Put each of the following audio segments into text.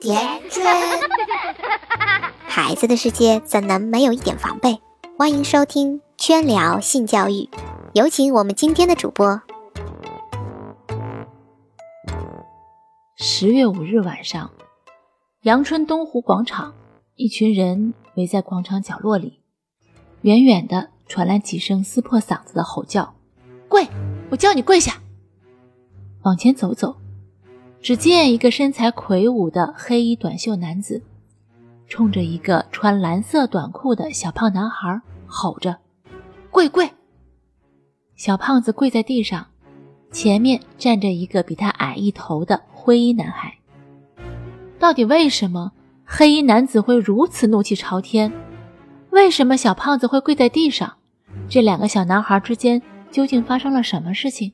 点准。孩子的世界怎能没有一点防备？欢迎收听圈聊性教育，有请我们今天的主播。十月五日晚上，阳春东湖广场，一群人围在广场角落里，远远的传来几声撕破嗓子的吼叫：“跪！我叫你跪下！”往前走走。只见一个身材魁梧的黑衣短袖男子，冲着一个穿蓝色短裤的小胖男孩吼着：“跪跪！”小胖子跪在地上，前面站着一个比他矮一头的灰衣男孩。到底为什么黑衣男子会如此怒气朝天？为什么小胖子会跪在地上？这两个小男孩之间究竟发生了什么事情？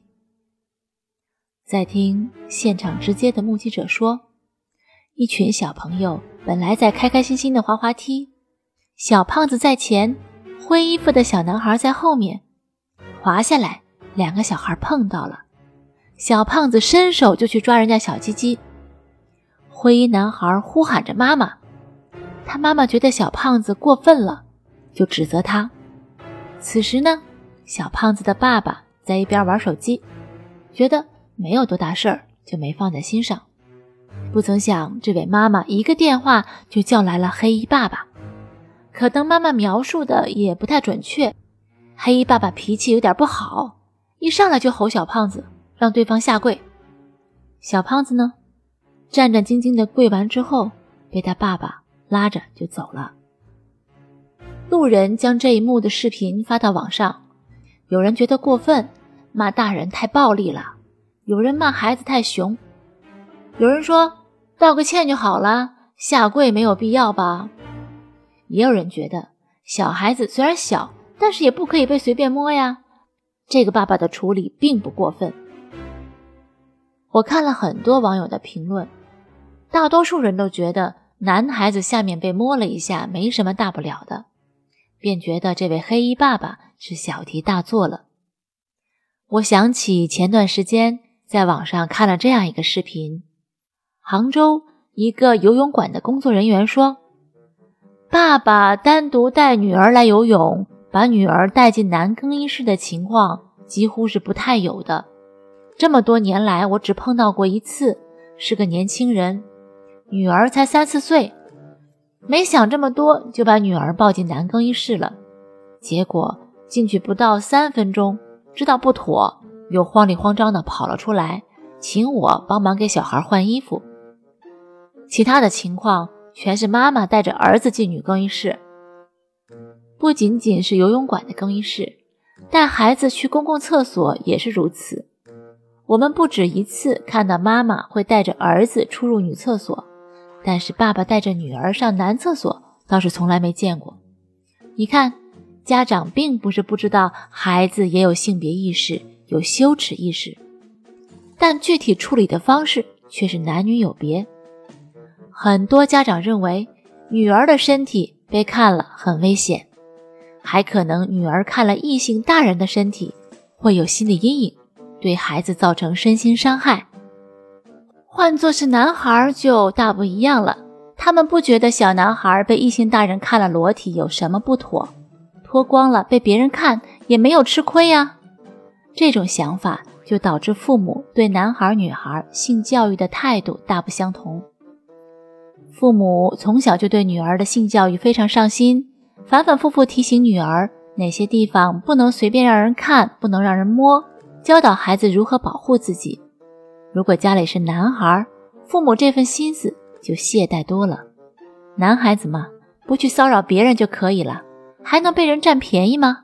在听现场直接的目击者说，一群小朋友本来在开开心心的滑滑梯，小胖子在前，灰衣服的小男孩在后面，滑下来，两个小孩碰到了，小胖子伸手就去抓人家小鸡鸡，灰衣男孩呼喊着妈妈，他妈妈觉得小胖子过分了，就指责他。此时呢，小胖子的爸爸在一边玩手机，觉得。没有多大事儿，就没放在心上。不曾想，这位妈妈一个电话就叫来了黑衣爸爸。可当妈妈描述的也不太准确，黑衣爸爸脾气有点不好，一上来就吼小胖子，让对方下跪。小胖子呢，战战兢兢的跪完之后，被他爸爸拉着就走了。路人将这一幕的视频发到网上，有人觉得过分，骂大人太暴力了。有人骂孩子太熊，有人说道个歉就好了，下跪没有必要吧？也有人觉得小孩子虽然小，但是也不可以被随便摸呀。这个爸爸的处理并不过分。我看了很多网友的评论，大多数人都觉得男孩子下面被摸了一下没什么大不了的，便觉得这位黑衣爸爸是小题大做了。我想起前段时间。在网上看了这样一个视频，杭州一个游泳馆的工作人员说：“爸爸单独带女儿来游泳，把女儿带进男更衣室的情况几乎是不太有的。这么多年来，我只碰到过一次，是个年轻人，女儿才三四岁，没想这么多就把女儿抱进男更衣室了。结果进去不到三分钟，知道不妥。”又慌里慌张地跑了出来，请我帮忙给小孩换衣服。其他的情况全是妈妈带着儿子进女更衣室。不仅仅是游泳馆的更衣室，带孩子去公共厕所也是如此。我们不止一次看到妈妈会带着儿子出入女厕所，但是爸爸带着女儿上男厕所倒是从来没见过。你看，家长并不是不知道孩子也有性别意识。有羞耻意识，但具体处理的方式却是男女有别。很多家长认为女儿的身体被看了很危险，还可能女儿看了异性大人的身体会有心理阴影，对孩子造成身心伤害。换做是男孩就大不一样了，他们不觉得小男孩被异性大人看了裸体有什么不妥，脱光了被别人看也没有吃亏呀。这种想法就导致父母对男孩女孩性教育的态度大不相同。父母从小就对女儿的性教育非常上心，反反复复提醒女儿哪些地方不能随便让人看，不能让人摸，教导孩子如何保护自己。如果家里是男孩，父母这份心思就懈怠多了。男孩子嘛，不去骚扰别人就可以了，还能被人占便宜吗？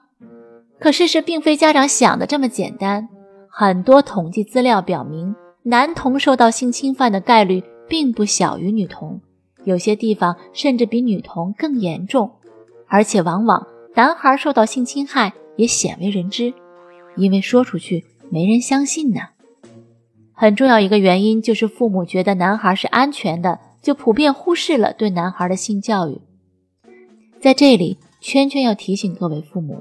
可事实并非家长想的这么简单。很多统计资料表明，男童受到性侵犯的概率并不小于女童，有些地方甚至比女童更严重。而且，往往男孩受到性侵害也鲜为人知，因为说出去没人相信呢。很重要一个原因就是父母觉得男孩是安全的，就普遍忽视了对男孩的性教育。在这里，圈圈要提醒各位父母。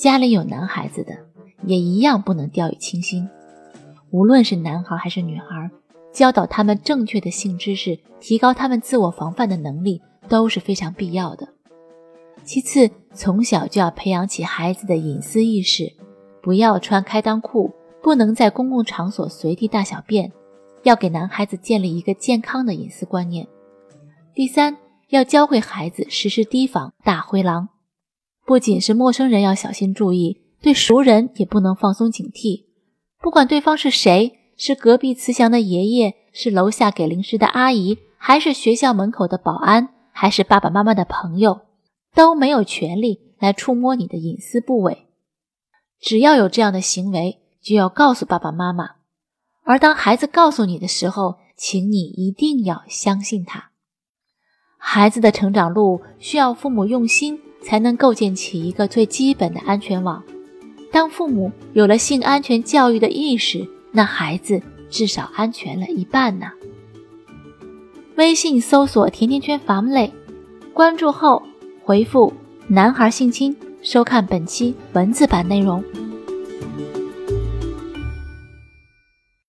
家里有男孩子的，也一样不能掉以轻心。无论是男孩还是女孩，教导他们正确的性知识，提高他们自我防范的能力都是非常必要的。其次，从小就要培养起孩子的隐私意识，不要穿开裆裤，不能在公共场所随地大小便，要给男孩子建立一个健康的隐私观念。第三，要教会孩子时时提防大灰狼，不仅是陌生人要小心注意，对熟人也不能放松警惕，不管对方是谁。是隔壁慈祥的爷爷，是楼下给零食的阿姨，还是学校门口的保安，还是爸爸妈妈的朋友，都没有权利来触摸你的隐私部位。只要有这样的行为，就要告诉爸爸妈妈。而当孩子告诉你的时候，请你一定要相信他。孩子的成长路需要父母用心，才能构建起一个最基本的安全网。当父母有了性安全教育的意识，那孩子至少安全了一半呢。微信搜索“甜甜圈房类”，关注后回复“男孩性侵”收看本期文字版内容。